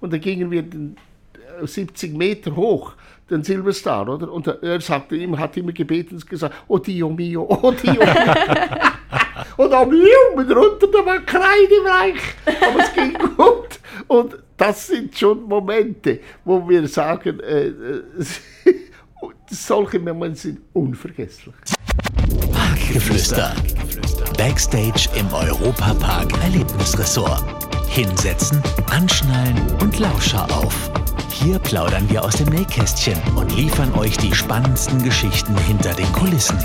und dann gingen wir den, 70 Meter hoch, den Silverstar, oder? Und er sagte ihm, hat immer gebeten und gesagt, oh Dio mio, oh Dio mio. und am Jungen runter, da war kreidebleich, aber es ging gut. Und das sind schon Momente, wo wir sagen, äh, solche Momente sind unvergesslich. Parkgeflüster. Backstage im Europapark Erlebnisressort. Hinsetzen, anschnallen und Lauscher auf. Hier plaudern wir aus dem Nähkästchen und liefern euch die spannendsten Geschichten hinter den Kulissen.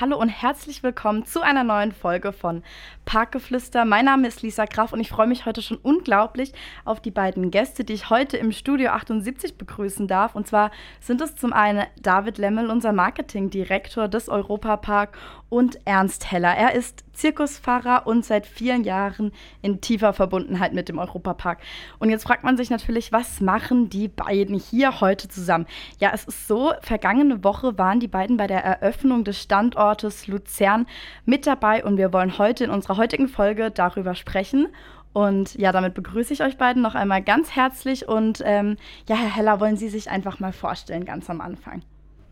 Hallo und herzlich willkommen zu einer neuen Folge von Parkgeflüster. Mein Name ist Lisa Graf und ich freue mich heute schon unglaublich auf die beiden Gäste, die ich heute im Studio 78 begrüßen darf. Und zwar sind es zum einen David Lemmel, unser Marketingdirektor des Europapark und Ernst Heller. Er ist Zirkusfahrer und seit vielen Jahren in tiefer Verbundenheit mit dem Europapark. Und jetzt fragt man sich natürlich, was machen die beiden hier heute zusammen? Ja, es ist so, vergangene Woche waren die beiden bei der Eröffnung des Standortes Luzern mit dabei und wir wollen heute in unserer heutigen Folge darüber sprechen. Und ja, damit begrüße ich euch beiden noch einmal ganz herzlich. Und ähm, ja, Herr Heller, wollen Sie sich einfach mal vorstellen, ganz am Anfang?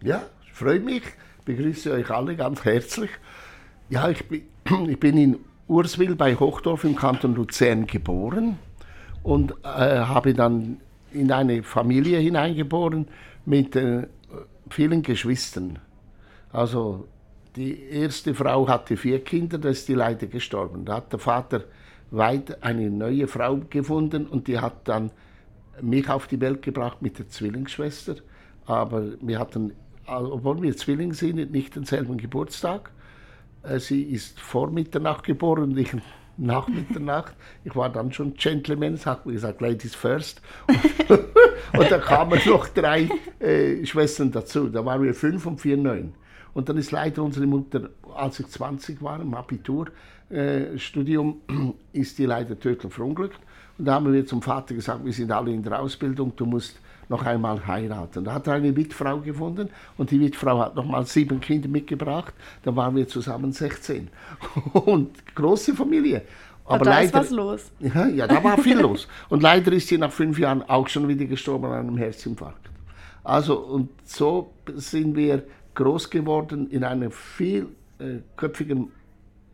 Ja, freut mich begrüße euch alle ganz herzlich. Ja, ich bin, ich bin in Urswil bei Hochdorf im Kanton Luzern geboren und äh, habe dann in eine Familie hineingeboren mit äh, vielen Geschwistern. Also die erste Frau hatte vier Kinder, da ist die leider gestorben. Da hat der Vater weit eine neue Frau gefunden und die hat dann mich auf die Welt gebracht mit der Zwillingsschwester. Aber wir hatten obwohl wir Zwillinge sind, nicht denselben Geburtstag. Äh, sie ist vor Mitternacht geboren und ich nach Mitternacht. Ich war dann schon Gentleman, hat mir gesagt, Ladies first. Und, und da kamen noch drei äh, Schwestern dazu. Da waren wir fünf und vier, neun. Und dann ist leider unsere Mutter, als ich 20 war, im Abiturstudium, äh, ist die leider tödlich verunglückt. Und da haben wir zum Vater gesagt, wir sind alle in der Ausbildung, du musst noch einmal heiraten. Da hat er eine Witfrau gefunden und die Witfrau hat noch mal sieben Kinder mitgebracht. Da waren wir zusammen 16. Und große Familie. Aber da leider, ist was los. Ja, ja, da war viel los. Und leider ist sie nach fünf Jahren auch schon wieder gestorben an einem Herzinfarkt. Also, und so sind wir groß geworden in einer vielköpfigen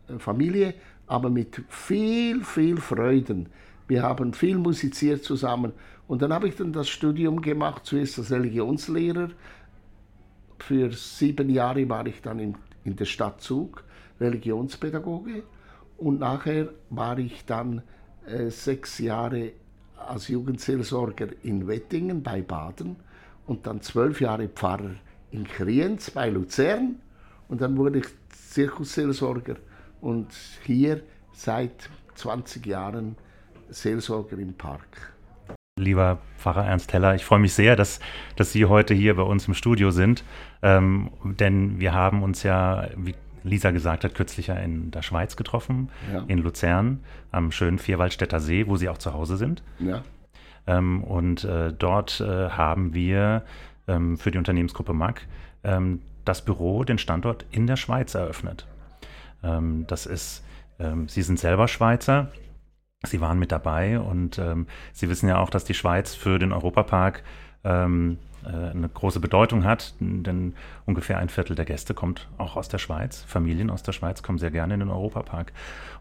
äh, Familie, aber mit viel, viel Freuden. Wir haben viel musiziert zusammen und dann habe ich dann das Studium gemacht, zuerst als Religionslehrer. Für sieben Jahre war ich dann in, in der Stadt Zug, Religionspädagoge. Und nachher war ich dann äh, sechs Jahre als Jugendseelsorger in Wettingen bei Baden und dann zwölf Jahre Pfarrer in Kriens bei Luzern. Und dann wurde ich Zirkusseelsorger und hier seit 20 Jahren Seelsorger im Park. Lieber Pfarrer Ernst Heller, ich freue mich sehr, dass, dass Sie heute hier bei uns im Studio sind. Ähm, denn wir haben uns ja, wie Lisa gesagt hat, kürzlich ja in der Schweiz getroffen, ja. in Luzern, am schönen Vierwaldstätter See, wo Sie auch zu Hause sind. Ja. Ähm, und äh, dort äh, haben wir ähm, für die Unternehmensgruppe MAG ähm, das Büro, den Standort in der Schweiz eröffnet. Ähm, das ist, ähm, Sie sind selber Schweizer. Sie waren mit dabei und ähm, Sie wissen ja auch, dass die Schweiz für den Europapark äh, eine große Bedeutung hat, denn ungefähr ein Viertel der Gäste kommt auch aus der Schweiz. Familien aus der Schweiz kommen sehr gerne in den Europapark.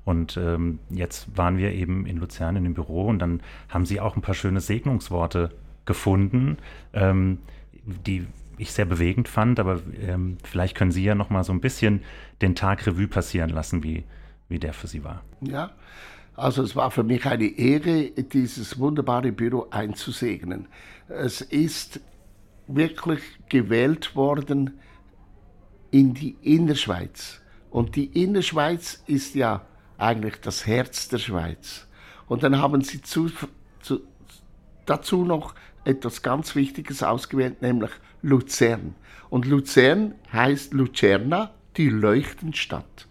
Und ähm, jetzt waren wir eben in Luzern in dem Büro und dann haben Sie auch ein paar schöne Segnungsworte gefunden, ähm, die ich sehr bewegend fand. Aber ähm, vielleicht können Sie ja noch mal so ein bisschen den Tag Revue passieren lassen, wie, wie der für Sie war. Ja. Also es war für mich eine Ehre, dieses wunderbare Büro einzusegnen. Es ist wirklich gewählt worden in die Innerschweiz. Und die Innerschweiz ist ja eigentlich das Herz der Schweiz. Und dann haben sie zu, zu, dazu noch etwas ganz Wichtiges ausgewählt, nämlich Luzern. Und Luzern heißt Lucerna, die Leuchtenstadt.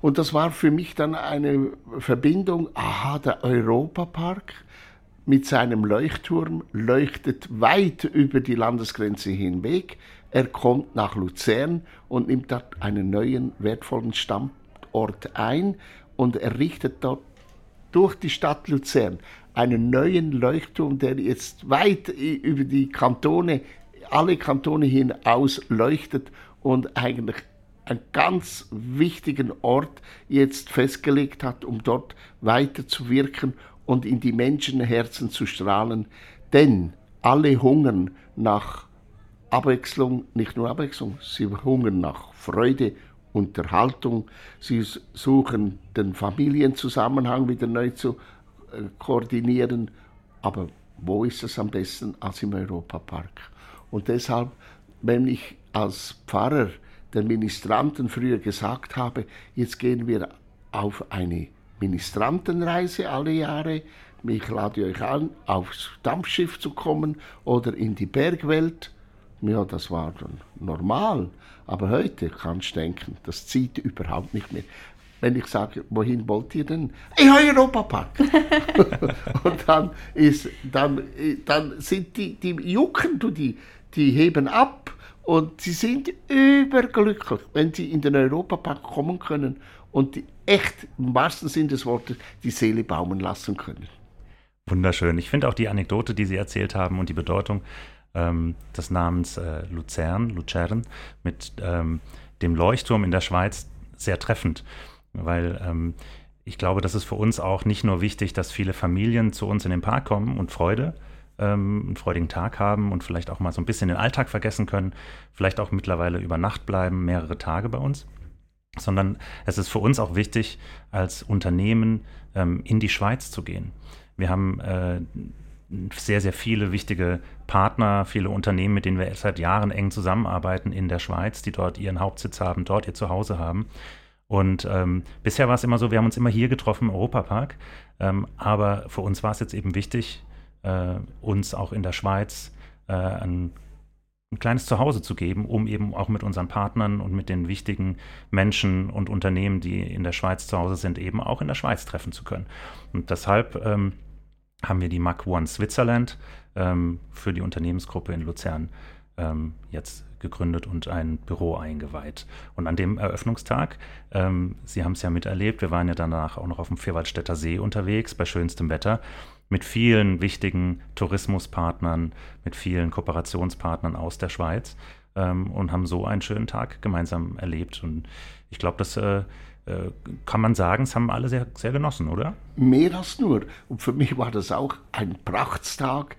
Und das war für mich dann eine Verbindung, aha, der Europapark mit seinem Leuchtturm leuchtet weit über die Landesgrenze hinweg. Er kommt nach Luzern und nimmt dort einen neuen wertvollen Standort ein und errichtet dort durch die Stadt Luzern einen neuen Leuchtturm, der jetzt weit über die Kantone, alle Kantone hinaus leuchtet und eigentlich einen ganz wichtigen Ort jetzt festgelegt hat, um dort weiter zu wirken und in die Menschenherzen zu strahlen. Denn alle hungern nach Abwechslung, nicht nur Abwechslung, sie hungern nach Freude, Unterhaltung, sie suchen den Familienzusammenhang wieder neu zu äh, koordinieren. Aber wo ist es am besten als im Europapark? Und deshalb, wenn ich als Pfarrer den Ministranten früher gesagt habe, jetzt gehen wir auf eine Ministrantenreise alle Jahre, ich lade euch an, aufs Dampfschiff zu kommen oder in die Bergwelt. Ja, das war dann normal. Aber heute kannst du denken, das zieht überhaupt nicht mehr. Wenn ich sage, wohin wollt ihr denn? Ich Europapark. und dann, ist, dann, dann sind die, die jucken, du, die, die heben ab und sie sind überglücklich, wenn sie in den Europapark kommen können und die echt im wahrsten Sinne des Wortes die Seele baumen lassen können. Wunderschön. Ich finde auch die Anekdote, die Sie erzählt haben und die Bedeutung ähm, des Namens äh, Luzern, Luzern, mit ähm, dem Leuchtturm in der Schweiz sehr treffend, weil ähm, ich glaube, das ist für uns auch nicht nur wichtig, dass viele Familien zu uns in den Park kommen und Freude ähm, einen freudigen Tag haben und vielleicht auch mal so ein bisschen den Alltag vergessen können, vielleicht auch mittlerweile über Nacht bleiben, mehrere Tage bei uns, sondern es ist für uns auch wichtig, als Unternehmen ähm, in die Schweiz zu gehen. Wir haben äh, sehr, sehr viele wichtige Partner, viele Unternehmen, mit denen wir seit Jahren eng zusammenarbeiten in der Schweiz, die dort ihren Hauptsitz haben, dort ihr Zuhause haben. Und ähm, bisher war es immer so, wir haben uns immer hier getroffen im Europapark. Ähm, aber für uns war es jetzt eben wichtig, äh, uns auch in der Schweiz äh, ein, ein kleines Zuhause zu geben, um eben auch mit unseren Partnern und mit den wichtigen Menschen und Unternehmen, die in der Schweiz zu Hause sind, eben auch in der Schweiz treffen zu können. Und deshalb ähm, haben wir die Mac One Switzerland ähm, für die Unternehmensgruppe in Luzern ähm, jetzt gegründet und ein Büro eingeweiht. Und an dem Eröffnungstag, ähm, Sie haben es ja miterlebt, wir waren ja danach auch noch auf dem Vierwaldstätter See unterwegs bei schönstem Wetter mit vielen wichtigen Tourismuspartnern, mit vielen Kooperationspartnern aus der Schweiz ähm, und haben so einen schönen Tag gemeinsam erlebt. Und ich glaube, das äh, kann man sagen, es haben alle sehr, sehr genossen, oder? Mehr als nur. Und für mich war das auch ein Prachtstag.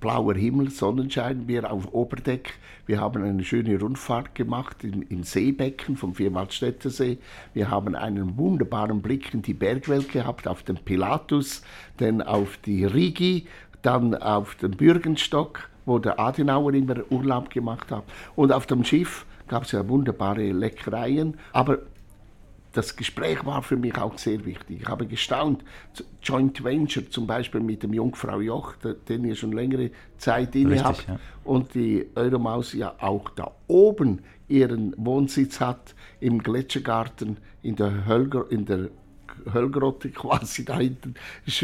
Blauer Himmel, Sonnenschein, wir auf Oberdeck. Wir haben eine schöne Rundfahrt gemacht im, im Seebecken vom Vierwaldstätter See. Wir haben einen wunderbaren Blick in die Bergwelt gehabt, auf den Pilatus, dann auf die Rigi, dann auf den Bürgenstock, wo der Adenauer immer Urlaub gemacht hat. Und auf dem Schiff gab es ja wunderbare Leckereien. Aber das Gespräch war für mich auch sehr wichtig. Ich habe gestaunt, Joint Venture zum Beispiel mit dem Jungfrau Joch, den ihr schon längere Zeit inne habt, ja. und die Euromaus ja auch da oben ihren Wohnsitz hat, im Gletschergarten in der, Hölger, in der Höllgrotte quasi da hinten,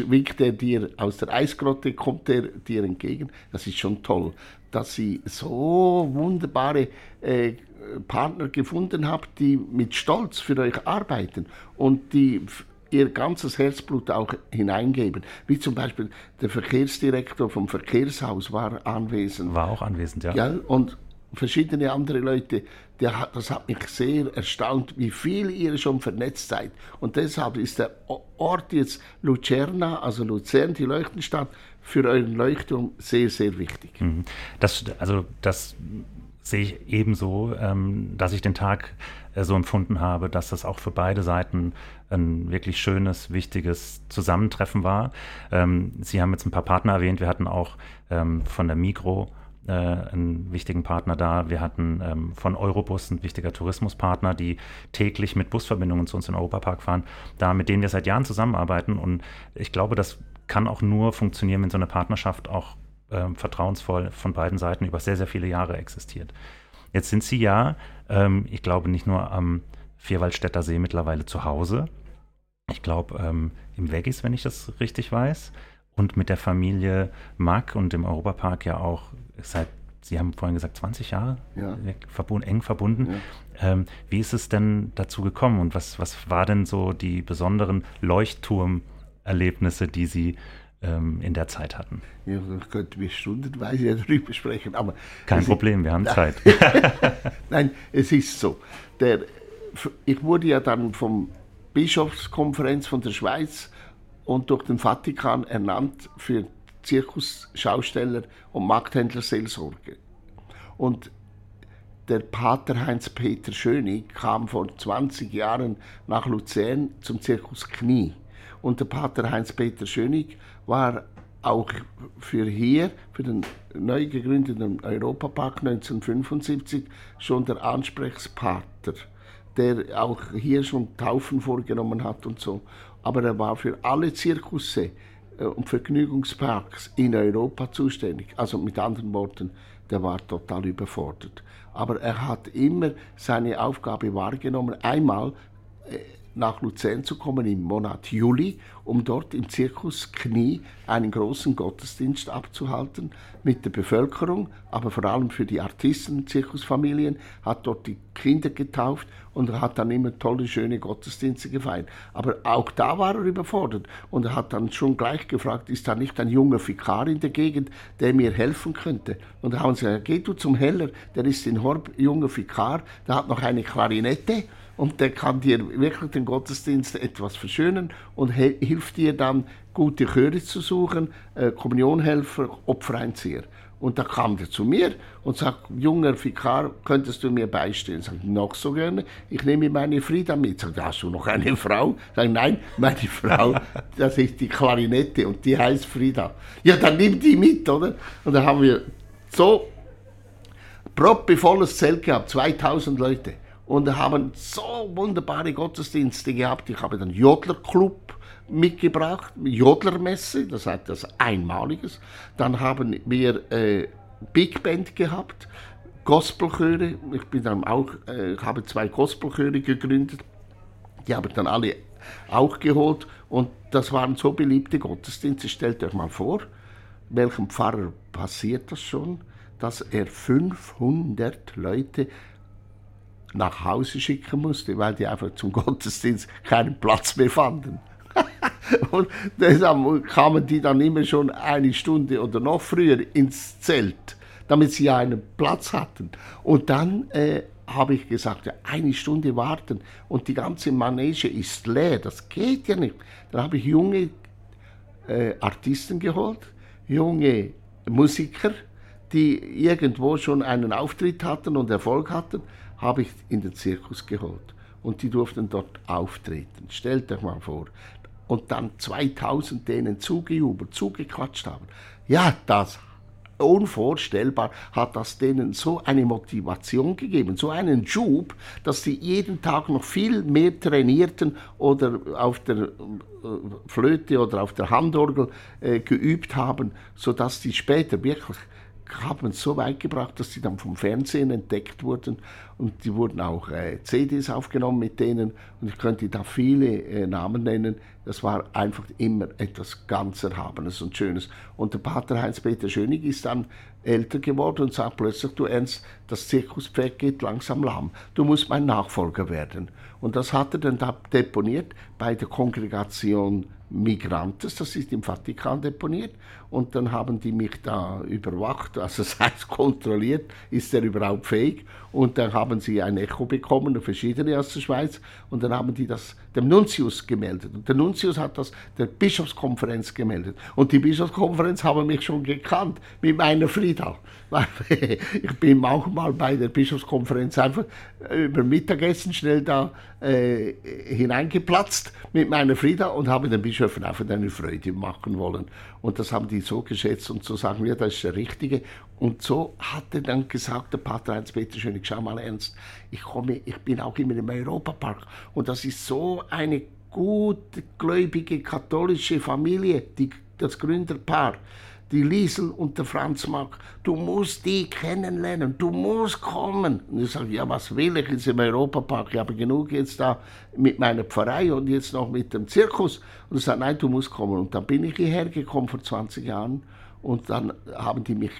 winkt er dir aus der Eisgrotte, kommt er dir entgegen. Das ist schon toll, dass sie so wunderbare äh, Partner gefunden habt, die mit Stolz für euch arbeiten und die ihr ganzes Herzblut auch hineingeben. Wie zum Beispiel der Verkehrsdirektor vom Verkehrshaus war anwesend. War auch anwesend, ja. ja und verschiedene andere Leute. Der, das hat mich sehr erstaunt, wie viel ihr schon vernetzt seid. Und deshalb ist der Ort jetzt Lucerna, also Luzern, die Leuchtenstadt, für euren Leuchtturm sehr, sehr wichtig. Mhm. Das, also das sehe ich ebenso, ähm, dass ich den Tag äh, so empfunden habe, dass das auch für beide Seiten ein wirklich schönes, wichtiges Zusammentreffen war. Ähm, Sie haben jetzt ein paar Partner erwähnt. Wir hatten auch ähm, von der Mikro äh, einen wichtigen Partner da. Wir hatten ähm, von Eurobus ein wichtiger Tourismuspartner, die täglich mit Busverbindungen zu uns in Europapark fahren, da mit denen wir seit Jahren zusammenarbeiten. Und ich glaube, das kann auch nur funktionieren, wenn so eine Partnerschaft auch äh, vertrauensvoll von beiden Seiten über sehr, sehr viele Jahre existiert. Jetzt sind Sie ja, ähm, ich glaube, nicht nur am Vierwaldstätter See mittlerweile zu Hause. Ich glaube, ähm, im Veggis, wenn ich das richtig weiß. Und mit der Familie Mack und dem Europapark ja auch seit, Sie haben vorhin gesagt, 20 Jahre ja. verbund, eng verbunden. Ja. Ähm, wie ist es denn dazu gekommen und was, was war denn so die besonderen Leuchtturm- Erlebnisse, die Sie ähm, in der Zeit hatten? Ja, da könnten wir stundenweise darüber sprechen. Aber Kein Problem, wir haben Zeit. Nein, es ist so. Der, ich wurde ja dann vom Bischofskonferenz von der Schweiz und durch den Vatikan ernannt für Zirkusschausteller und Markthändlerseelsorge. Und der Pater Heinz-Peter Schönig kam vor 20 Jahren nach Luzern zum Zirkus Knie. Und der Pater Heinz-Peter Schönig war auch für hier, für den neu gegründeten Europapark 1975, schon der Ansprechpartner, der auch hier schon Taufen vorgenommen hat und so. Aber er war für alle Zirkusse äh, und Vergnügungsparks in Europa zuständig. Also mit anderen Worten, der war total überfordert. Aber er hat immer seine Aufgabe wahrgenommen. Einmal äh, nach Luzern zu kommen im Monat Juli, um dort im Zirkus Knie einen großen Gottesdienst abzuhalten mit der Bevölkerung, aber vor allem für die Artisten, Zirkusfamilien, hat dort die Kinder getauft und hat dann immer tolle, schöne Gottesdienste gefeiert. Aber auch da war er überfordert und er hat dann schon gleich gefragt, ist da nicht ein junger Vikar in der Gegend, der mir helfen könnte? Und da haben sie gesagt, geh du zum Heller, der ist in Horb junger Vikar, der hat noch eine Klarinette und der kann dir wirklich den Gottesdienst etwas verschönen und hilft dir dann, gute Chöre zu suchen, äh, Kommunionhelfer, Opfereinzieher. Und da kam der zu mir und sagt, junger Vikar, könntest du mir beistehen? Ich, noch so gerne. Ich nehme meine Frieda mit. Sag, hast du noch eine Frau? Sag, nein, meine Frau, das ist die Klarinette und die heißt Frieda. Ja, dann nimm die mit, oder? Und da haben wir so proppevolles Zelt gehabt, 2000 Leute und haben so wunderbare Gottesdienste gehabt. Ich habe dann Jodlerclub mitgebracht, Jodlermesse, das hat das Einmaliges. Dann haben wir äh, Big Band gehabt, Gospelchöre. Ich bin dann auch, äh, habe zwei Gospelchöre gegründet. Die habe ich dann alle auch geholt und das waren so beliebte Gottesdienste. Stellt euch mal vor, welchem Pfarrer passiert das schon, dass er 500 Leute nach Hause schicken musste, weil die einfach zum Gottesdienst keinen Platz mehr fanden. und deshalb kamen die dann immer schon eine Stunde oder noch früher ins Zelt, damit sie einen Platz hatten. Und dann äh, habe ich gesagt, ja, eine Stunde warten und die ganze Manege ist leer, das geht ja nicht. Dann habe ich junge äh, Artisten geholt, junge Musiker, die irgendwo schon einen Auftritt hatten und Erfolg hatten habe ich in den Zirkus geholt. Und die durften dort auftreten. Stellt euch mal vor. Und dann 2000 denen zugejubelt, zugequatscht haben. Ja, das unvorstellbar hat das denen so eine Motivation gegeben, so einen Schub, dass sie jeden Tag noch viel mehr trainierten oder auf der äh, Flöte oder auf der Handorgel äh, geübt haben, sodass sie später wirklich haben es so weit gebracht, dass sie dann vom Fernsehen entdeckt wurden und die wurden auch äh, CDs aufgenommen mit denen und ich könnte da viele äh, Namen nennen. Das war einfach immer etwas ganz Erhabenes und Schönes. Und der Pater Heinz-Peter Schönig ist dann älter geworden und sagt plötzlich, du Ernst, das Zirkuspferd geht langsam lahm. Du musst mein Nachfolger werden. Und das hat er dann da deponiert bei der Kongregation Migrantes, das ist im Vatikan deponiert. Und dann haben die mich da überwacht, also das heißt kontrolliert, ist er überhaupt fähig. Und dann haben sie ein Echo bekommen, verschiedene aus der Schweiz. Und dann haben die das dem Nuntius gemeldet. Und der Nuntius hat das der Bischofskonferenz gemeldet. Und die Bischofskonferenz haben mich schon gekannt mit meiner Frieda. ich bin manchmal bei der Bischofskonferenz einfach über Mittagessen schnell da äh, hineingeplatzt mit meiner Frieda und habe den Bischöfen einfach eine Freude machen wollen. Und das haben die so geschätzt und so sagen wir, das ist der Richtige. Und so hat er dann gesagt, der Pater Heinz-Peter Schönig, schau mal ernst, ich, komme, ich bin auch immer im Europapark und das ist so eine gutgläubige katholische Familie, die, das Gründerpaar die Liesel und der Franz Mack, du musst die kennenlernen, du musst kommen. Und ich sage, ja, was will ich jetzt im Europapark? Ich habe genug jetzt da mit meiner Pfarrei und jetzt noch mit dem Zirkus. Und er sagt, nein, du musst kommen. Und dann bin ich hierher gekommen vor 20 Jahren Und dann haben die mich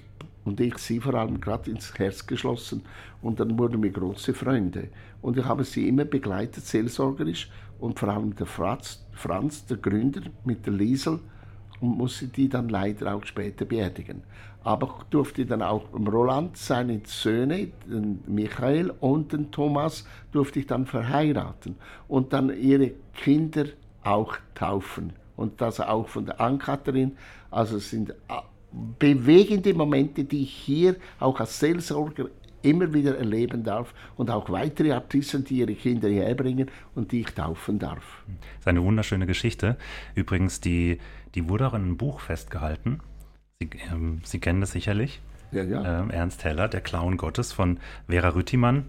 und ich sie vor allem gerade ins Herz geschlossen und dann wurden wir große Freunde. Und ich habe sie immer begleitet, seelsorgerisch und vor allem der Franz, Franz der Gründer mit der Liesel und musste die dann leider auch später beerdigen. Aber ich durfte dann auch Roland, seine Söhne, den Michael und den Thomas, durfte ich dann verheiraten und dann ihre Kinder auch taufen. Und das auch von der Ann-Kathrin. Also es sind bewegende Momente, die ich hier auch als Seelsorger immer wieder erleben darf und auch weitere Artisten, die ihre Kinder herbringen und die ich taufen darf. Das ist eine wunderschöne Geschichte. Übrigens, die, die wurde auch in einem Buch festgehalten. Sie, ähm, Sie kennen das sicherlich. Ja, ja. Ähm, Ernst Heller, der Clown Gottes von Vera Rüttimann.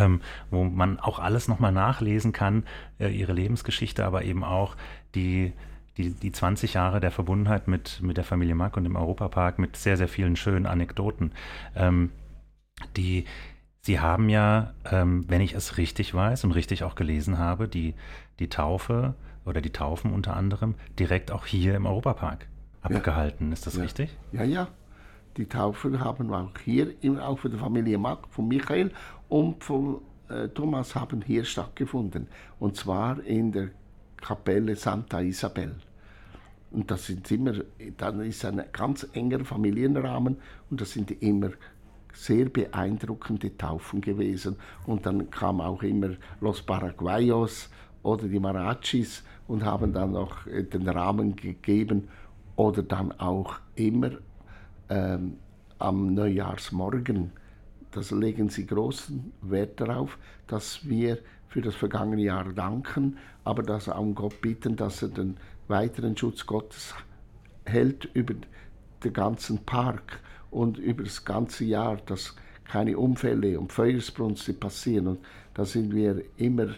Ähm, wo man auch alles nochmal nachlesen kann, äh, ihre Lebensgeschichte, aber eben auch die, die, die 20 Jahre der Verbundenheit mit, mit der Familie Mack und dem Europapark mit sehr, sehr vielen schönen Anekdoten. Ähm, die, Sie haben ja, ähm, wenn ich es richtig weiß und richtig auch gelesen habe, die, die Taufe oder die Taufen unter anderem direkt auch hier im Europapark abgehalten. Ja. Ist das ja. richtig? Ja, ja. Die Taufen haben wir auch hier, auch für die Familie Mack, von Michael und von äh, Thomas haben hier stattgefunden. Und zwar in der Kapelle Santa Isabel. Und das sind immer, dann ist ein ganz enger Familienrahmen und das sind immer sehr beeindruckende Taufen gewesen. Und dann kam auch immer Los Paraguayos oder die Marachis und haben dann noch äh, den Rahmen gegeben oder dann auch immer ähm, am Neujahrsmorgen. Das legen sie großen Wert darauf, dass wir für das vergangene Jahr danken, aber dass auch Gott bitten, dass er den weiteren Schutz Gottes hält über den ganzen Park und über das ganze Jahr, dass keine Unfälle und Feuersbrunste passieren. Und da sind wir immer,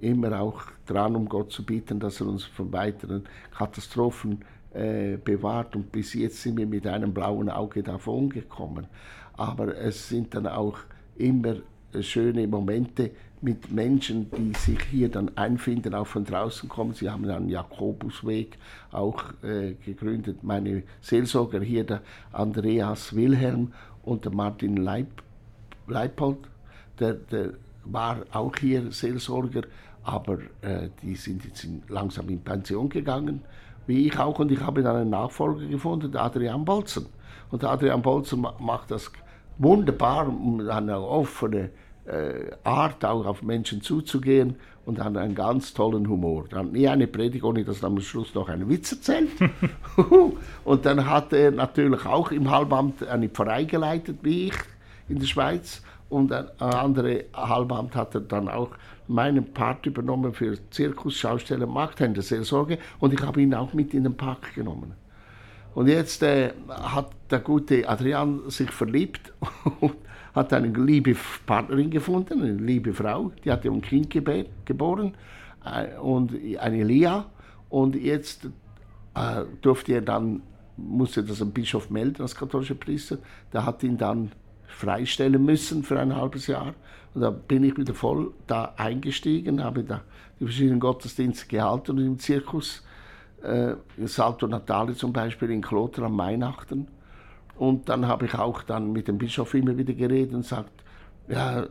immer auch dran, um Gott zu bitten, dass er uns von weiteren Katastrophen äh, bewahrt. Und bis jetzt sind wir mit einem blauen Auge davon gekommen. Aber es sind dann auch immer schöne Momente mit Menschen, die sich hier dann einfinden, auch von draußen kommen. Sie haben einen Jakobusweg auch äh, gegründet. Meine Seelsorger hier, der Andreas Wilhelm und der Martin Leip, Leipold, der, der war auch hier Seelsorger, aber äh, die sind jetzt langsam in Pension gegangen, wie ich auch. Und ich habe dann einen Nachfolger gefunden, Adrian Bolzen. Und Adrian Bolzen macht das wunderbar, eine offene Art, auch auf Menschen zuzugehen und hat einen ganz tollen Humor. Er hat nie eine Predigt, ohne dass er am Schluss noch einen Witz erzählt. und dann hat er natürlich auch im Halbamt eine Pfarrei geleitet, wie ich in der Schweiz. Und ein anderes Halbamt hat er dann auch meinen Part übernommen für Zirkus, Schausteller, Markthändler, Seelsorge. Und ich habe ihn auch mit in den Park genommen. Und jetzt äh, hat der gute Adrian sich verliebt hat eine liebe Partnerin gefunden, eine liebe Frau, die hat ein Kind geboren äh, und eine Lia und jetzt äh, durfte er dann, musste das ein Bischof melden als katholischer Priester, der hat ihn dann freistellen müssen für ein halbes Jahr. Und da bin ich wieder voll da eingestiegen, habe da die verschiedenen Gottesdienste gehalten und im Zirkus äh, Salto Natale zum Beispiel in Kloster am Weihnachten und dann habe ich auch dann mit dem Bischof immer wieder geredet und sagt, ja,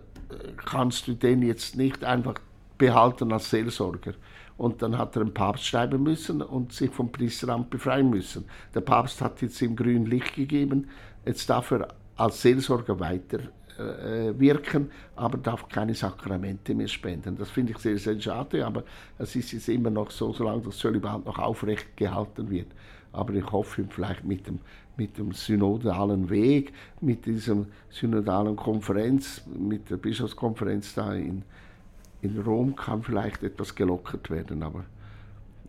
kannst du den jetzt nicht einfach behalten als Seelsorger? Und dann hat er den Papst schreiben müssen und sich vom Priesteramt befreien müssen. Der Papst hat jetzt ihm grün Licht gegeben. Jetzt darf er als Seelsorger weiter äh, wirken, aber darf keine Sakramente mehr spenden. Das finde ich sehr, sehr schade, aber es ist jetzt immer noch so, solange das Zölibat noch aufrecht gehalten wird. Aber ich hoffe, vielleicht mit dem mit dem synodalen Weg, mit dieser synodalen Konferenz, mit der Bischofskonferenz da in, in Rom kann vielleicht etwas gelockert werden, aber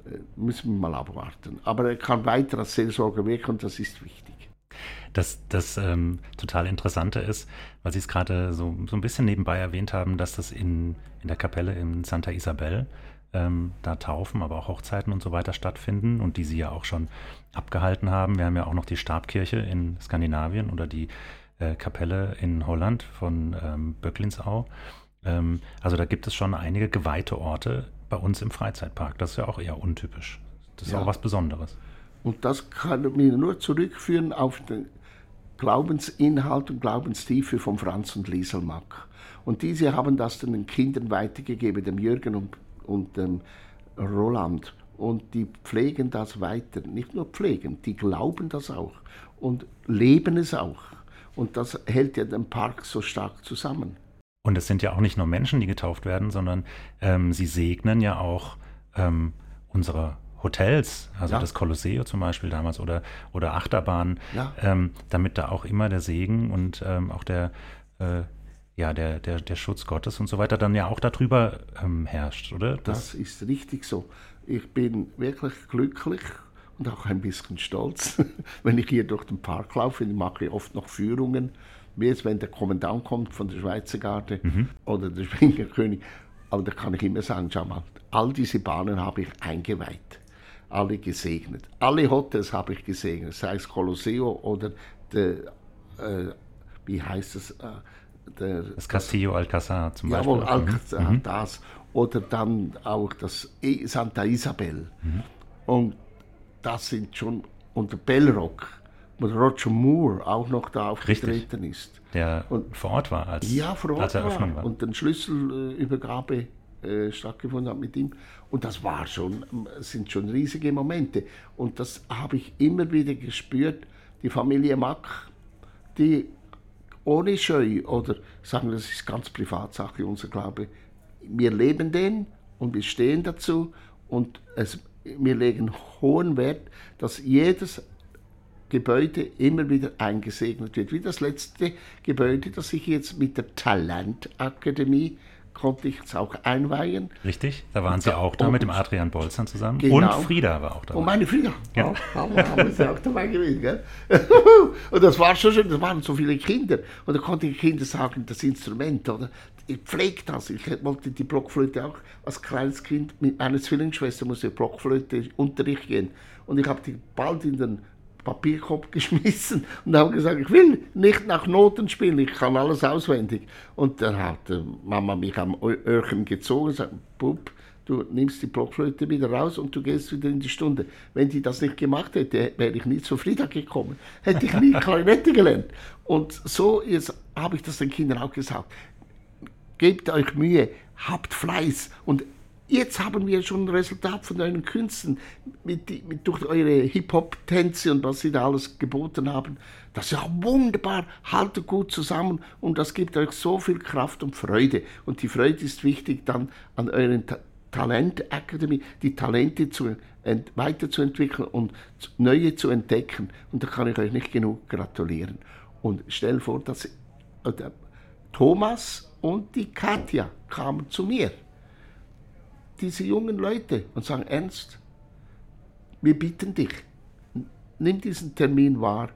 äh, müssen wir mal abwarten. Aber er kann weiter als Seelsorger wirken und das ist wichtig. Das, das ähm, total Interessante ist, weil Sie es gerade so, so ein bisschen nebenbei erwähnt haben, dass das in, in der Kapelle in Santa Isabel ähm, da Taufen, aber auch Hochzeiten und so weiter stattfinden und die Sie ja auch schon abgehalten haben. Wir haben ja auch noch die Stabkirche in Skandinavien oder die äh, Kapelle in Holland von ähm, Böcklinsau. Ähm, also da gibt es schon einige geweihte Orte bei uns im Freizeitpark. Das ist ja auch eher untypisch. Das ist ja. auch was Besonderes. Und das kann wir nur zurückführen auf den Glaubensinhalt und Glaubenstiefe von Franz und Liesel Mack. Und diese haben das den Kindern weitergegeben, dem Jürgen und, und dem Roland. Und die pflegen das weiter. Nicht nur pflegen, die glauben das auch und leben es auch. Und das hält ja den Park so stark zusammen. Und es sind ja auch nicht nur Menschen, die getauft werden, sondern ähm, sie segnen ja auch ähm, unsere Hotels, also ja. das Colosseo zum Beispiel damals oder, oder Achterbahnen, ja. ähm, damit da auch immer der Segen und ähm, auch der, äh, ja, der, der, der Schutz Gottes und so weiter dann ja auch darüber ähm, herrscht, oder? Das, das ist richtig so. Ich bin wirklich glücklich und auch ein bisschen stolz, wenn ich hier durch den Park laufe. Ich mache oft noch Führungen, wie jetzt, wenn der Kommandant kommt von der Schweizer Garde mhm. oder der Schwingerkönig. Aber da kann ich immer sagen, schau mal, all diese Bahnen habe ich eingeweiht, alle gesegnet. Alle Hotels habe ich gesegnet, sei es Colosseo oder der, äh, wie heißt es? Äh, der, das Castillo Alcázar zum Beispiel. Jawohl, Alcázar, mhm. das. Oder dann auch das Santa Isabel. Mhm. Und das sind schon unter Bellrock, wo Roger Moore auch noch da aufgetreten Richtig. ist. Der und, vor Ort war, als, ja, vor Ort als Eröffnung war. war. Und dann Schlüsselübergabe äh, stattgefunden hat mit ihm. Und das war schon, sind schon riesige Momente. Und das habe ich immer wieder gespürt. Die Familie Mack, die ohne Scheu oder sagen, das ist ganz Privatsache, unser Glaube. Wir leben den und wir stehen dazu und es, wir legen hohen Wert, dass jedes Gebäude immer wieder eingesegnet wird. Wie das letzte Gebäude, das ich jetzt mit der Talentakademie konnte ich es auch einweihen. Richtig, da waren Sie auch da mit dem Adrian Bolzern zusammen. Genau. Und Frieda war auch da. Und meine Frieda. Ja. Auch, haben, haben sie auch dabei gewesen. Gell? und das war schon schön, das waren so viele Kinder. Und da konnten die Kinder sagen, das Instrument, oder? Ich pflege das. Ich wollte die Blockflöte auch als kleines Kind mit meiner Zwillingsschwester musste Blockflöte Unterricht gehen. Und ich habe die bald in den Papierkorb geschmissen und habe gesagt, ich will nicht nach Noten spielen, ich kann alles auswendig. Und dann hat Mama mich am Öhrchen gezogen und gesagt, Bub, du nimmst die Blockflöte wieder raus und du gehst wieder in die Stunde. Wenn die das nicht gemacht hätte, wäre ich nie zu Frieda gekommen. Hätte ich nie Klarinette gelernt. Und so habe ich das den Kindern auch gesagt. Gebt euch Mühe, habt Fleiß und Jetzt haben wir schon ein Resultat von euren Künsten mit, mit, durch eure Hip-Hop-Tänze und was sie da alles geboten haben. Das ist ja wunderbar, haltet gut zusammen und das gibt euch so viel Kraft und Freude. Und die Freude ist wichtig dann an euren Ta Talentakademie, die Talente zu, weiterzuentwickeln und neue zu entdecken. Und da kann ich euch nicht genug gratulieren. Und stell vor, dass äh, Thomas und die Katja kamen zu mir diese jungen Leute und sagen, Ernst, wir bitten dich, nimm diesen Termin wahr,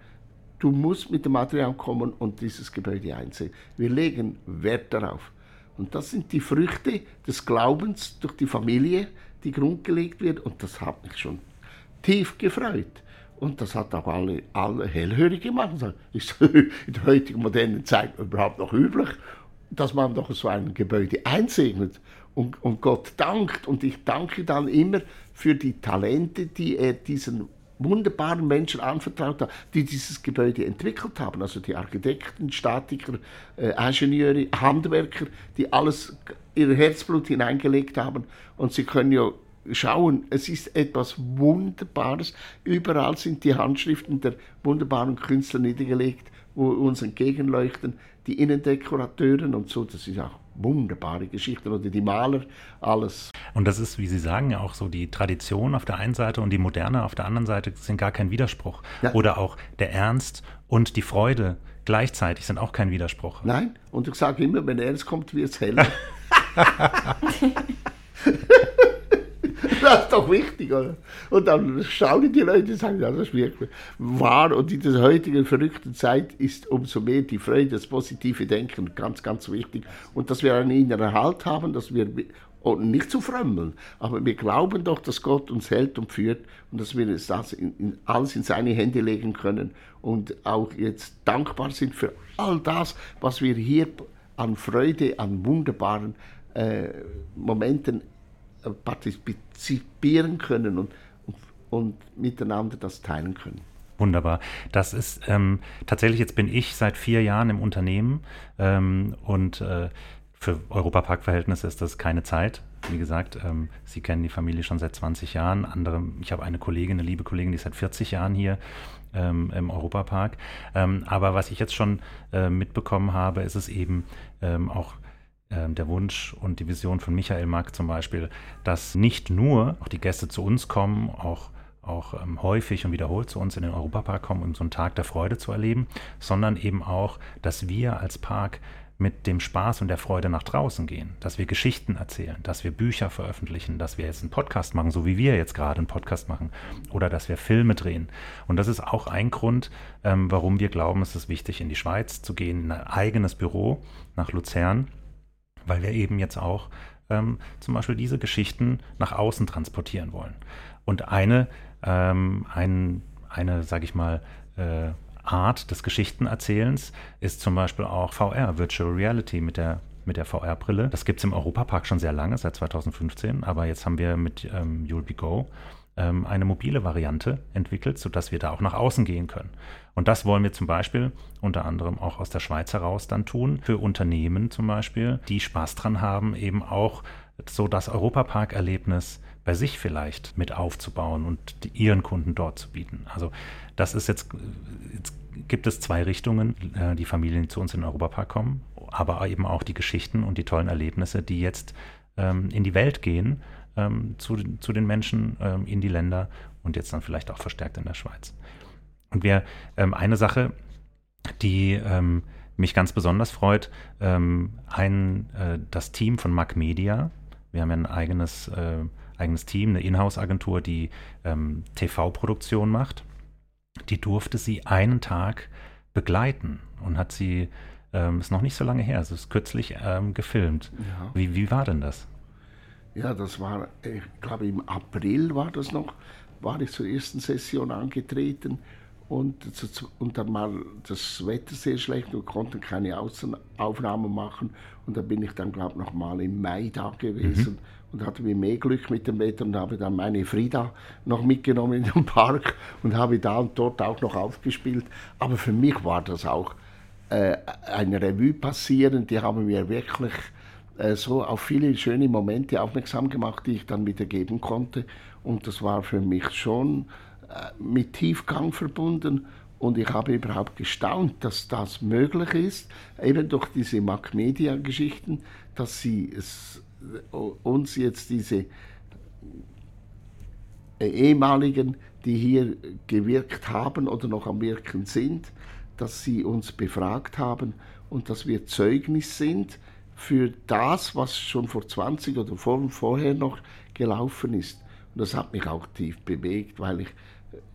du musst mit dem Material kommen und dieses Gebäude einsehen. Wir legen Wert darauf. Und das sind die Früchte des Glaubens durch die Familie, die grundgelegt wird. Und das hat mich schon tief gefreut. Und das hat auch alle, alle hellhörig gemacht. Ist in der heutigen modernen Zeit überhaupt noch üblich, dass man doch so ein Gebäude einsegnet und, und Gott dankt. Und ich danke dann immer für die Talente, die er diesen wunderbaren Menschen anvertraut hat, die dieses Gebäude entwickelt haben. Also die Architekten, Statiker, äh, Ingenieure, Handwerker, die alles ihr Herzblut hineingelegt haben. Und sie können ja schauen, es ist etwas Wunderbares. Überall sind die Handschriften der wunderbaren Künstler niedergelegt, wo uns entgegenleuchten. Die Innendekorateuren und so, das ist auch wunderbare Geschichten oder die Maler, alles. Und das ist, wie Sie sagen, ja auch so die Tradition auf der einen Seite und die Moderne auf der anderen Seite sind gar kein Widerspruch. Ja. Oder auch der Ernst und die Freude gleichzeitig sind auch kein Widerspruch. Nein, und ich sage immer, wenn Ernst kommt, wird es heller. das ist doch wichtig, oder? Und dann schauen die Leute und sagen, ja, das ist wirklich wahr. Und in dieser heutigen verrückten Zeit ist umso mehr die Freude, das positive Denken ganz, ganz wichtig. Und dass wir einen inneren Halt haben, dass wir und nicht zu frömmeln, aber wir glauben doch, dass Gott uns hält und führt und dass wir das in, in, alles in seine Hände legen können und auch jetzt dankbar sind für all das, was wir hier an Freude, an wunderbaren äh, Momenten partizipieren können und, und und miteinander das teilen können. Wunderbar. Das ist ähm, tatsächlich, jetzt bin ich seit vier Jahren im Unternehmen ähm, und äh, für Europapark-Verhältnisse ist das keine Zeit. Wie gesagt, ähm, Sie kennen die Familie schon seit 20 Jahren. Andere, ich habe eine Kollegin, eine liebe Kollegin, die ist seit 40 Jahren hier ähm, im Europapark. Ähm, aber was ich jetzt schon äh, mitbekommen habe, ist es eben ähm, auch ähm, der Wunsch und die Vision von Michael Mack zum Beispiel, dass nicht nur auch die Gäste zu uns kommen, auch auch ähm, häufig und wiederholt zu uns in den Europapark kommen, um so einen Tag der Freude zu erleben, sondern eben auch, dass wir als Park mit dem Spaß und der Freude nach draußen gehen, dass wir Geschichten erzählen, dass wir Bücher veröffentlichen, dass wir jetzt einen Podcast machen, so wie wir jetzt gerade einen Podcast machen, oder dass wir Filme drehen. Und das ist auch ein Grund, ähm, warum wir glauben, es ist wichtig, in die Schweiz zu gehen, in ein eigenes Büro nach Luzern, weil wir eben jetzt auch ähm, zum Beispiel diese Geschichten nach außen transportieren wollen. Und eine, ähm, ein, eine, sage ich mal, äh, Art des Geschichtenerzählens ist zum Beispiel auch VR, Virtual Reality mit der mit der VR-Brille. Das gibt es im Europapark schon sehr lange, seit 2015, aber jetzt haben wir mit ähm, You'll Be Go ähm, eine mobile Variante entwickelt, sodass wir da auch nach außen gehen können. Und das wollen wir zum Beispiel unter anderem auch aus der Schweiz heraus dann tun, für Unternehmen zum Beispiel, die Spaß dran haben, eben auch so das Europapark-Erlebnis bei sich vielleicht mit aufzubauen und die, ihren Kunden dort zu bieten. Also das ist jetzt, jetzt gibt es zwei Richtungen, äh, die Familien, die zu uns in den Europapark kommen, aber eben auch die Geschichten und die tollen Erlebnisse, die jetzt ähm, in die Welt gehen, ähm, zu, zu den Menschen, ähm, in die Länder und jetzt dann vielleicht auch verstärkt in der Schweiz. Und wir, ähm, eine Sache, die ähm, mich ganz besonders freut, ähm, ein, äh, das Team von Mac Media, wir haben ja ein eigenes, äh, eigenes Team, eine Inhouse-Agentur, die TV-Produktion macht die durfte sie einen Tag begleiten und hat sie, ähm, ist noch nicht so lange her, es ist kürzlich ähm, gefilmt. Ja. Wie, wie war denn das? Ja, das war, ich glaube im April war das noch, war ich zur ersten Session angetreten und, und dann mal das Wetter sehr schlecht und konnten keine Aufnahmen machen und da bin ich dann glaube ich noch mal im Mai da gewesen. Mhm und hatte mir mehr Glück mit dem Wetter und habe dann meine Frieda noch mitgenommen in den Park und habe da und dort auch noch aufgespielt. Aber für mich war das auch äh, eine Revue passieren. Die haben mir wirklich so auf viele schöne Momente aufmerksam gemacht, die ich dann wiedergeben konnte. Und das war für mich schon äh, mit Tiefgang verbunden. Und ich habe überhaupt gestaunt, dass das möglich ist, eben durch diese Mac-Media-Geschichten, dass sie es uns jetzt diese ehemaligen, die hier gewirkt haben oder noch am Wirken sind, dass sie uns befragt haben und dass wir Zeugnis sind für das, was schon vor 20 oder vor, vorher noch gelaufen ist. Und das hat mich auch tief bewegt, weil ich,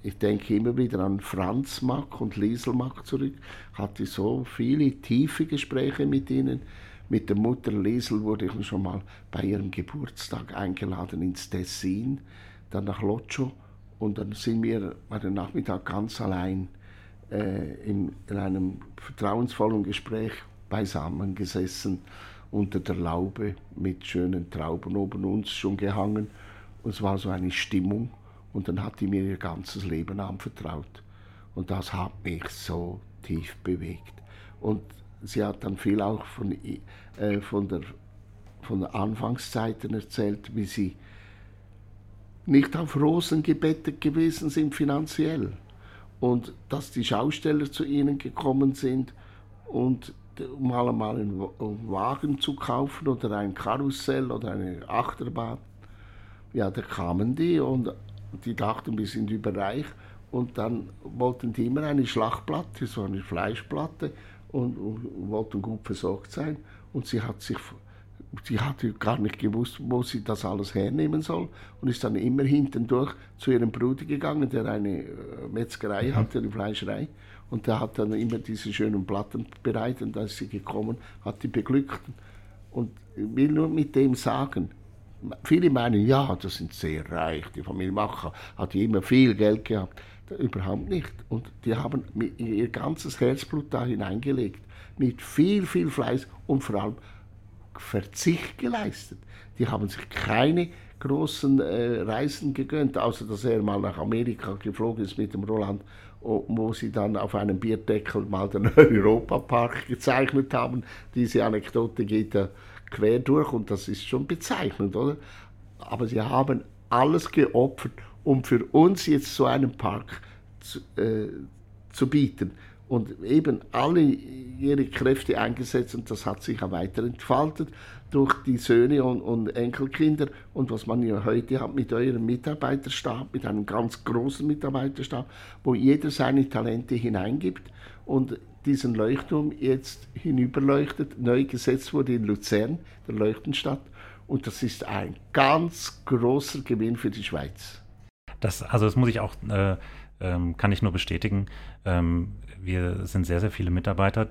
ich denke immer wieder an Franz Mack und Liesel Mack zurück, hatte so viele tiefe Gespräche mit ihnen, mit der Mutter Liesel wurde ich schon mal bei ihrem Geburtstag eingeladen ins Tessin, dann nach Loccio. Und dann sind wir dem Nachmittag ganz allein äh, in, in, einem vertrauensvollen Gespräch beisammen gesessen unter der Laube mit schönen Trauben oben uns schon gehangen. Und es war so eine Stimmung und dann hat die mir ihr ganzes Leben anvertraut. Und das hat mich so tief bewegt. Und sie hat dann viel auch von, äh, von, der, von der Anfangszeiten erzählt, wie sie nicht auf Rosen gebettet gewesen sind finanziell und dass die Schausteller zu ihnen gekommen sind und mal einmal einen Wagen zu kaufen oder ein Karussell oder eine Achterbahn. Ja, da kamen die und die dachten, wir sind überreich und dann wollten die immer eine Schlachtplatte, so eine Fleischplatte und, und wollten gut versorgt sein. Und sie hat sich sie hatte gar nicht gewusst, wo sie das alles hernehmen soll und ist dann immer hintendurch zu ihrem Bruder gegangen, der eine äh, Metzgerei mhm. hatte, eine Fleischerei. Und der hat dann immer diese schönen Platten bereitet und da ist sie gekommen, hat die beglückt. Und ich will nur mit dem sagen, viele meinen, ja, das sind sehr reich, die Familie Macher hat immer viel Geld gehabt. Überhaupt nicht. Und die haben ihr ganzes Herzblut da hineingelegt. Mit viel, viel Fleiß und vor allem Verzicht geleistet. Die haben sich keine großen äh, Reisen gegönnt, außer dass er mal nach Amerika geflogen ist mit dem Roland, wo sie dann auf einem Bierdeckel mal den Europapark gezeichnet haben. Diese Anekdote geht ja quer durch und das ist schon bezeichnend, oder? Aber sie haben alles geopfert, um für uns jetzt so einen Park zu, äh, zu bieten und eben alle ihre Kräfte eingesetzt und das hat sich auch weiter entfaltet durch die Söhne und, und, Enkelkinder und was man ja heute hat mit eurem Mitarbeiterstab, mit einem ganz großen Mitarbeiterstab, wo jeder seine Talente hineingibt und diesen Leuchtturm jetzt hinüberleuchtet, neu gesetzt wurde in Luzern, der Leuchtenstadt und das ist ein ganz großer Gewinn für die Schweiz. Das, also das muss ich auch, äh, ähm, kann ich nur bestätigen. Ähm, wir sind sehr, sehr viele Mitarbeiter.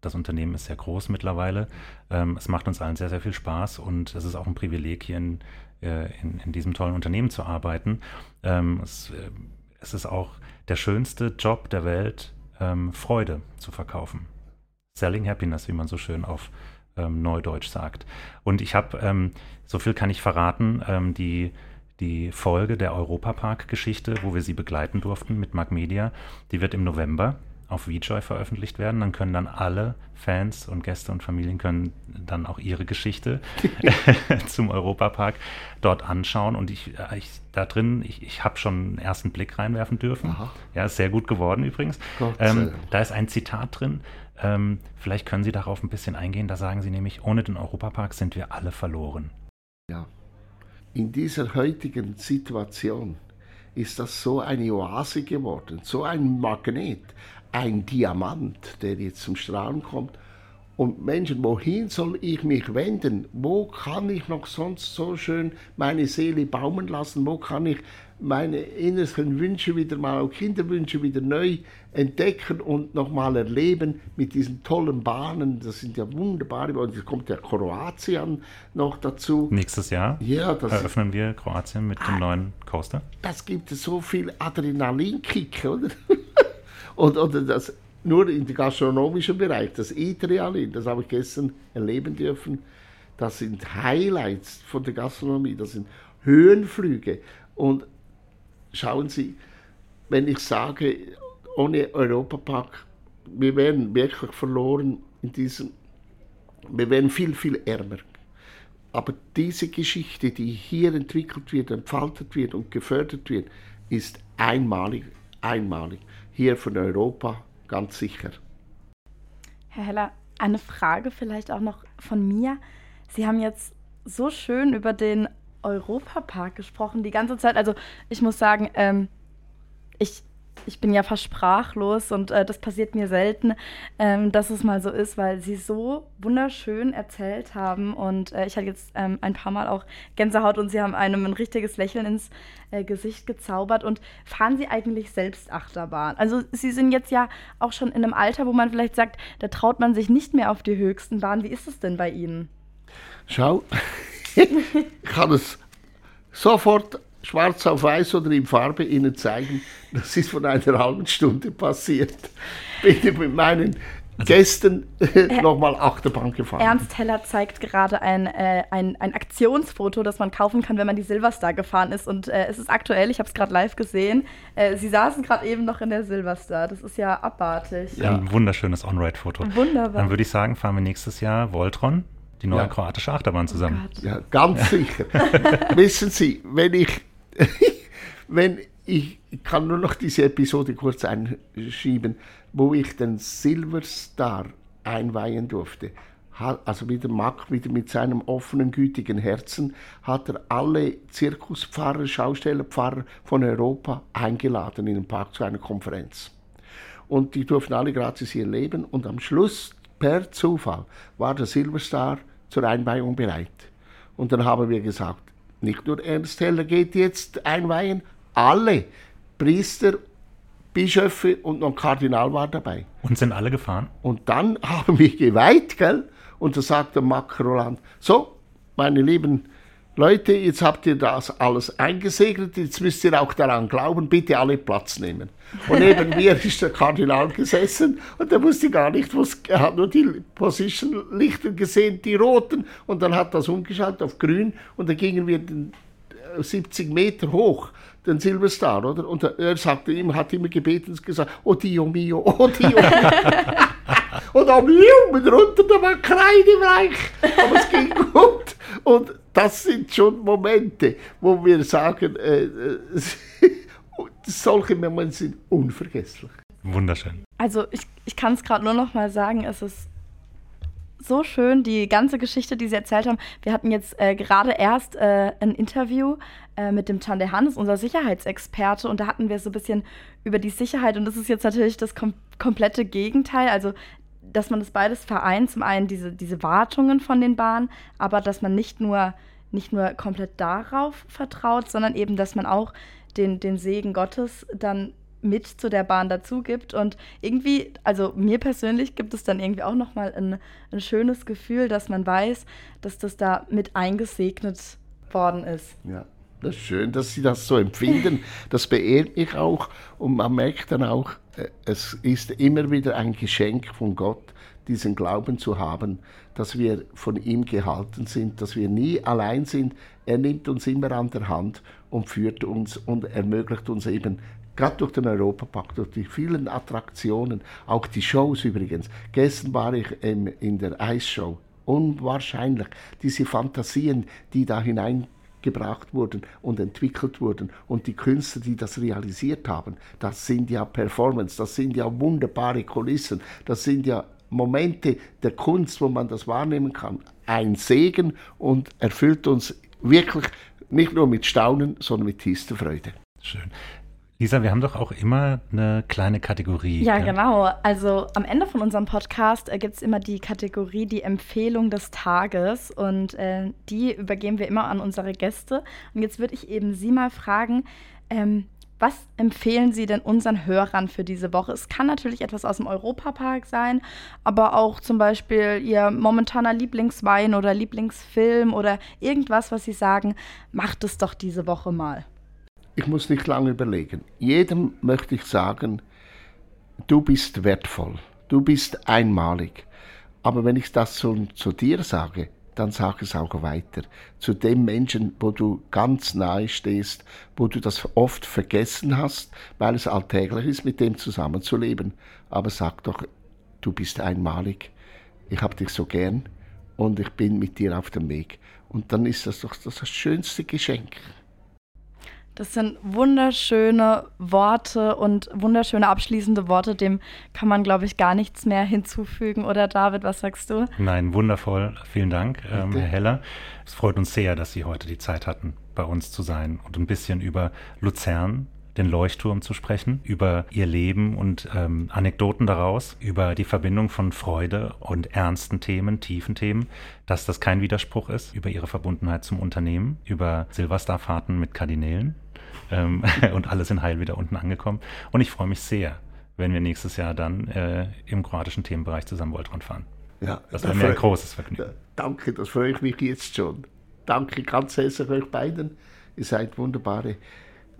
Das Unternehmen ist sehr groß mittlerweile. Ähm, es macht uns allen sehr, sehr viel Spaß und es ist auch ein Privileg, hier in, äh, in, in diesem tollen Unternehmen zu arbeiten. Ähm, es, äh, es, ist auch der schönste Job der Welt, ähm, Freude zu verkaufen. Selling Happiness, wie man so schön auf ähm, Neudeutsch sagt. Und ich habe, so viel kann ich verraten, die die Folge der Europapark-Geschichte, wo wir sie begleiten durften mit Mark Media, die wird im November auf VJoy veröffentlicht werden. Dann können dann alle Fans und Gäste und Familien können dann auch ihre Geschichte zum Europapark dort anschauen. Und ich, äh, ich da drin, ich, ich habe schon einen ersten Blick reinwerfen dürfen. Aha. Ja, ist sehr gut geworden übrigens. Ähm, da ist ein Zitat drin. Ähm, vielleicht können Sie darauf ein bisschen eingehen. Da sagen Sie nämlich, ohne den Europapark sind wir alle verloren. Ja. In dieser heutigen Situation ist das so eine Oase geworden, so ein Magnet, ein Diamant, der jetzt zum Strahlen kommt. Und Menschen, wohin soll ich mich wenden? Wo kann ich noch sonst so schön meine Seele baumen lassen? Wo kann ich meine innersten Wünsche wieder mal, auch Kinderwünsche wieder neu entdecken und nochmal erleben mit diesen tollen Bahnen? Das sind ja wunderbare Und jetzt kommt ja Kroatien noch dazu. Nächstes Jahr ja, das eröffnen wir Kroatien mit dem ah, neuen Coaster. Das gibt so viel Adrenalinkick, oder? Und, oder das, nur im gastronomischen Bereich, das Eatery das habe ich gestern erleben dürfen, das sind Highlights von der Gastronomie, das sind Höhenflüge. Und schauen Sie, wenn ich sage, ohne Europapark, wir wären wirklich verloren in diesem, wir wären viel, viel ärmer. Aber diese Geschichte, die hier entwickelt wird, entfaltet wird und gefördert wird, ist einmalig, einmalig hier von Europa ganz sicher. Herr Heller, eine Frage vielleicht auch noch von mir. Sie haben jetzt so schön über den Europapark gesprochen die ganze Zeit. Also ich muss sagen, ähm, ich ich bin ja fast sprachlos und äh, das passiert mir selten, ähm, dass es mal so ist, weil sie so wunderschön erzählt haben und äh, ich hatte jetzt ähm, ein paar Mal auch Gänsehaut und sie haben einem ein richtiges Lächeln ins äh, Gesicht gezaubert und fahren sie eigentlich selbst Achterbahn? Also sie sind jetzt ja auch schon in einem Alter, wo man vielleicht sagt, da traut man sich nicht mehr auf die höchsten Bahnen. Wie ist es denn bei Ihnen? Schau, ich kann es sofort schwarz auf weiß oder in Farbe Ihnen zeigen, das ist von einer halben Stunde passiert. Bitte mit meinen also, Gästen äh, nochmal Achterbahn gefahren. Ernst Heller zeigt gerade ein, äh, ein, ein Aktionsfoto, das man kaufen kann, wenn man die Silverstar gefahren ist. Und äh, es ist aktuell, ich habe es gerade live gesehen. Äh, Sie saßen gerade eben noch in der Silverstar. Das ist ja abartig. Ja, ein wunderschönes On-Ride-Foto. Wunderbar. Dann würde ich sagen, fahren wir nächstes Jahr Voltron, die neue ja. kroatische Achterbahn zusammen. Oh ja, ganz sicher. Wissen Sie, wenn ich wenn ich, kann nur noch diese Episode kurz einschieben, wo ich den Silverstar einweihen durfte. Also wieder Mack, wieder mit seinem offenen, gütigen Herzen, hat er alle Zirkuspfarrer, Schaustellerpfarrer von Europa eingeladen in den Park zu einer Konferenz. Und die durften alle gratis hier leben und am Schluss, per Zufall, war der Silverstar zur Einweihung bereit. Und dann haben wir gesagt, nicht nur Ernst Heller geht jetzt einweihen, alle Priester, Bischöfe und noch ein Kardinal war dabei. Und sind alle gefahren? Und dann haben wir geweiht, gell? Und da sagte Mac Roland, so, meine lieben Leute, jetzt habt ihr das alles eingesegnet, jetzt müsst ihr auch daran glauben, bitte alle Platz nehmen. Und neben mir ist der Kardinal gesessen und der wusste gar nicht, was, er hat nur die Position-Lichter gesehen, die roten, und dann hat das umgeschaltet auf grün und dann gingen wir den 70 Meter hoch, den Silverstar, oder? Und er sagte ihm, hat immer gebeten und gesagt, oh Dio mio, oh Dio mio. und am Jungen runter, da war kreidebleich, aber es ging gut. Und das sind schon Momente, wo wir sagen, äh, solche Momente sind unvergesslich. Wunderschön. Also ich, ich kann es gerade nur noch mal sagen, es ist so schön, die ganze Geschichte, die Sie erzählt haben. Wir hatten jetzt äh, gerade erst äh, ein Interview äh, mit dem Tande Hannes, unser Sicherheitsexperte, und da hatten wir so ein bisschen über die Sicherheit und das ist jetzt natürlich das kom komplette Gegenteil. Also dass man das beides vereint, zum einen diese, diese Wartungen von den Bahnen, aber dass man nicht nur, nicht nur komplett darauf vertraut, sondern eben, dass man auch den, den Segen Gottes dann mit zu der Bahn dazu gibt. Und irgendwie, also mir persönlich gibt es dann irgendwie auch nochmal ein, ein schönes Gefühl, dass man weiß, dass das da mit eingesegnet worden ist. Ja. Das ist schön, dass Sie das so empfinden. Das beehrt mich auch. Und man merkt dann auch, äh, es ist immer wieder ein Geschenk von Gott, diesen Glauben zu haben, dass wir von ihm gehalten sind, dass wir nie allein sind. Er nimmt uns immer an der Hand und führt uns und ermöglicht uns eben gerade durch den Europapark, durch die vielen Attraktionen, auch die Shows übrigens. Gestern war ich in der Eisshow. Unwahrscheinlich, diese Fantasien, die da hineingebracht wurden und entwickelt wurden und die Künstler, die das realisiert haben, das sind ja Performance, das sind ja wunderbare Kulissen, das sind ja Momente der Kunst, wo man das wahrnehmen kann. Ein Segen und erfüllt uns wirklich nicht nur mit Staunen, sondern mit tiefster Freude. Schön. Lisa, wir haben doch auch immer eine kleine Kategorie. Ja, ja? genau. Also am Ende von unserem Podcast äh, gibt es immer die Kategorie die Empfehlung des Tages und äh, die übergeben wir immer an unsere Gäste. Und jetzt würde ich eben Sie mal fragen, ähm, was empfehlen Sie denn unseren Hörern für diese Woche? Es kann natürlich etwas aus dem Europapark sein, aber auch zum Beispiel Ihr momentaner Lieblingswein oder Lieblingsfilm oder irgendwas, was Sie sagen, macht es doch diese Woche mal ich muss nicht lange überlegen. Jedem möchte ich sagen, du bist wertvoll, du bist einmalig. Aber wenn ich das zu, zu dir sage, dann sag es auch weiter. Zu dem Menschen, wo du ganz nahe stehst, wo du das oft vergessen hast, weil es alltäglich ist, mit dem zusammenzuleben. Aber sag doch, du bist einmalig. Ich hab dich so gern und ich bin mit dir auf dem Weg. Und dann ist das doch das schönste Geschenk. Das sind wunderschöne Worte und wunderschöne abschließende Worte. Dem kann man, glaube ich, gar nichts mehr hinzufügen. Oder David, was sagst du? Nein, wundervoll. Vielen Dank, ähm, Herr Heller. Es freut uns sehr, dass Sie heute die Zeit hatten, bei uns zu sein und ein bisschen über Luzern, den Leuchtturm zu sprechen, über ihr Leben und ähm, Anekdoten daraus, über die Verbindung von Freude und ernsten Themen, tiefen Themen, dass das kein Widerspruch ist, über ihre Verbundenheit zum Unternehmen, über Silverstarfahrten mit Kardinälen, ähm, und alle sind heil wieder unten angekommen. Und ich freue mich sehr, wenn wir nächstes Jahr dann äh, im kroatischen Themenbereich zusammen Voltron fahren. Ja, das wäre mir ein großes Vergnügen. Danke, das freue ich mich jetzt schon. Danke ganz herzlich euch beiden. Ihr seid wunderbare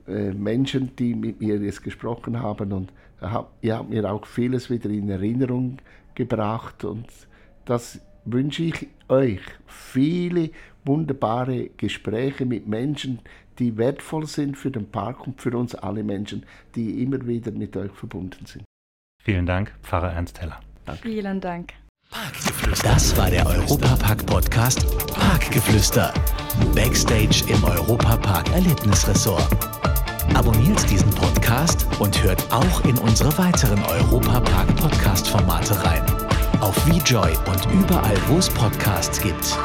äh, Menschen, die mit mir jetzt gesprochen haben und hab, ihr habt mir auch vieles wieder in Erinnerung gebracht und das wünsche ich euch. Viele wunderbare Gespräche mit Menschen, die wertvoll sind für den Park und für uns alle Menschen, die immer wieder mit euch verbunden sind. Vielen Dank, Pfarrer Ernst Heller. Danke. Vielen Dank. Das war der Europapark-Podcast Parkgeflüster. Backstage im Europapark Erlebnisresort. Abonniert diesen Podcast und hört auch in unsere weiteren Europapark-Podcast-Formate rein. Auf VJoy und überall, wo es Podcasts gibt.